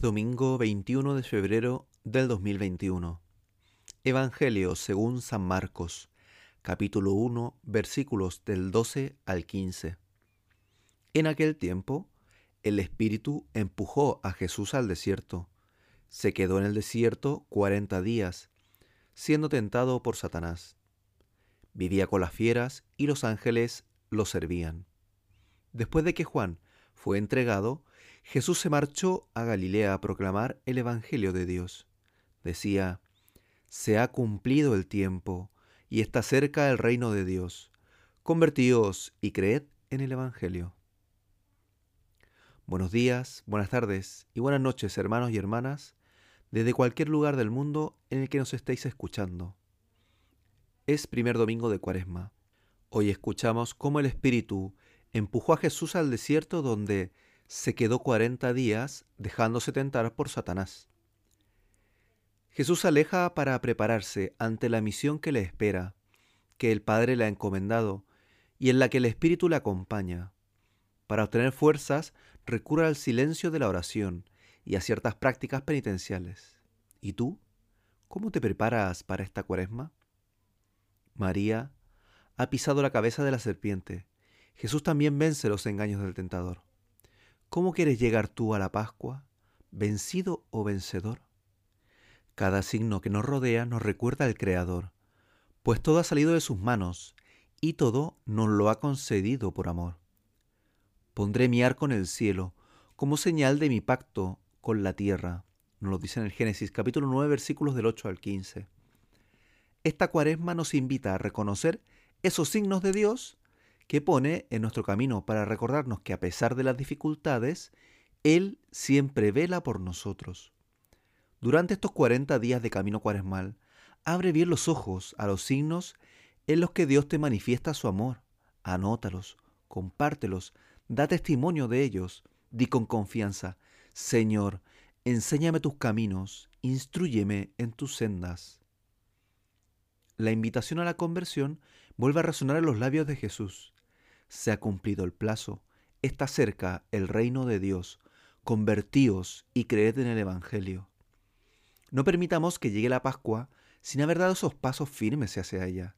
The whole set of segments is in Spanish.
Domingo 21 de febrero del 2021. Evangelio según San Marcos, capítulo 1, versículos del 12 al 15. En aquel tiempo, el Espíritu empujó a Jesús al desierto. Se quedó en el desierto cuarenta días, siendo tentado por Satanás. Vivía con las fieras y los ángeles lo servían. Después de que Juan fue entregado, Jesús se marchó a Galilea a proclamar el Evangelio de Dios. Decía, Se ha cumplido el tiempo y está cerca el reino de Dios. Convertíos y creed en el Evangelio. Buenos días, buenas tardes y buenas noches, hermanos y hermanas, desde cualquier lugar del mundo en el que nos estéis escuchando. Es primer domingo de Cuaresma. Hoy escuchamos cómo el Espíritu empujó a Jesús al desierto donde se quedó cuarenta días dejándose tentar por Satanás. Jesús aleja para prepararse ante la misión que le espera, que el Padre le ha encomendado y en la que el Espíritu le acompaña. Para obtener fuerzas recurre al silencio de la oración y a ciertas prácticas penitenciales. ¿Y tú? ¿Cómo te preparas para esta cuaresma? María ha pisado la cabeza de la serpiente. Jesús también vence los engaños del tentador. ¿Cómo quieres llegar tú a la Pascua? ¿Vencido o vencedor? Cada signo que nos rodea nos recuerda al Creador, pues todo ha salido de sus manos y todo nos lo ha concedido por amor. Pondré mi arco en el cielo como señal de mi pacto con la tierra, nos lo dice en el Génesis capítulo 9 versículos del 8 al 15. Esta cuaresma nos invita a reconocer esos signos de Dios que pone en nuestro camino para recordarnos que a pesar de las dificultades, Él siempre vela por nosotros. Durante estos 40 días de camino cuaresmal, abre bien los ojos a los signos en los que Dios te manifiesta su amor. Anótalos, compártelos, da testimonio de ellos, di con confianza, Señor, enséñame tus caminos, instruyeme en tus sendas. La invitación a la conversión vuelve a resonar en los labios de Jesús. Se ha cumplido el plazo, está cerca el reino de Dios, convertíos y creed en el Evangelio. No permitamos que llegue la Pascua sin haber dado esos pasos firmes hacia ella.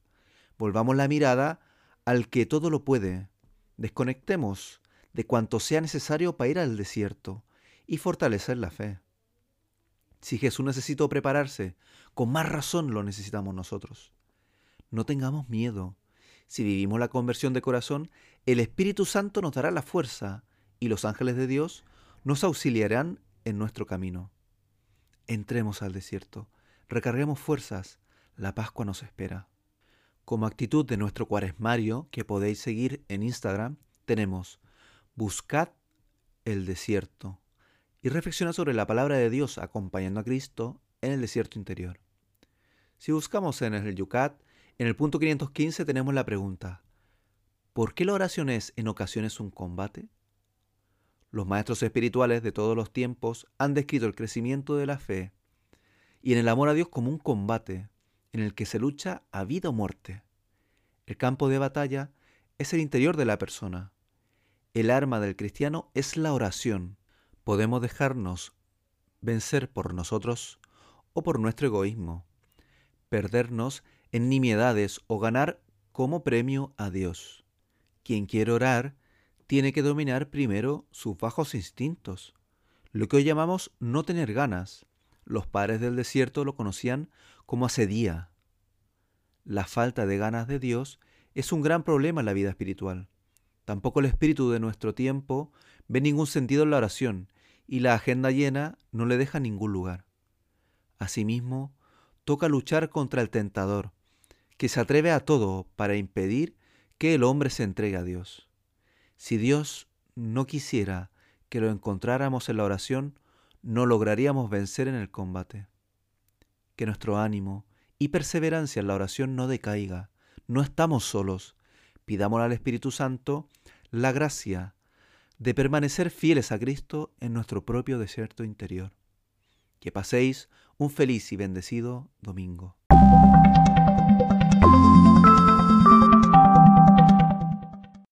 Volvamos la mirada al que todo lo puede. Desconectemos de cuanto sea necesario para ir al desierto y fortalecer la fe. Si Jesús necesitó prepararse, con más razón lo necesitamos nosotros. No tengamos miedo, si vivimos la conversión de corazón, el Espíritu Santo nos dará la fuerza y los ángeles de Dios nos auxiliarán en nuestro camino. Entremos al desierto, recarguemos fuerzas, la Pascua nos espera. Como actitud de nuestro cuaresmario que podéis seguir en Instagram, tenemos Buscad el desierto y reflexiona sobre la palabra de Dios acompañando a Cristo en el desierto interior. Si buscamos en el Yucat, en el punto 515 tenemos la pregunta, ¿por qué la oración es en ocasiones un combate? Los maestros espirituales de todos los tiempos han descrito el crecimiento de la fe y en el amor a Dios como un combate en el que se lucha a vida o muerte. El campo de batalla es el interior de la persona. El arma del cristiano es la oración. Podemos dejarnos vencer por nosotros o por nuestro egoísmo, perdernos en nimiedades o ganar como premio a Dios. Quien quiere orar tiene que dominar primero sus bajos instintos, lo que hoy llamamos no tener ganas. Los padres del desierto lo conocían como asedía. La falta de ganas de Dios es un gran problema en la vida espiritual. Tampoco el espíritu de nuestro tiempo ve ningún sentido en la oración y la agenda llena no le deja ningún lugar. Asimismo, toca luchar contra el tentador, que se atreve a todo para impedir que el hombre se entregue a Dios. Si Dios no quisiera que lo encontráramos en la oración, no lograríamos vencer en el combate. Que nuestro ánimo y perseverancia en la oración no decaiga. No estamos solos. Pidámosle al Espíritu Santo la gracia de permanecer fieles a Cristo en nuestro propio desierto interior. Que paséis un feliz y bendecido domingo.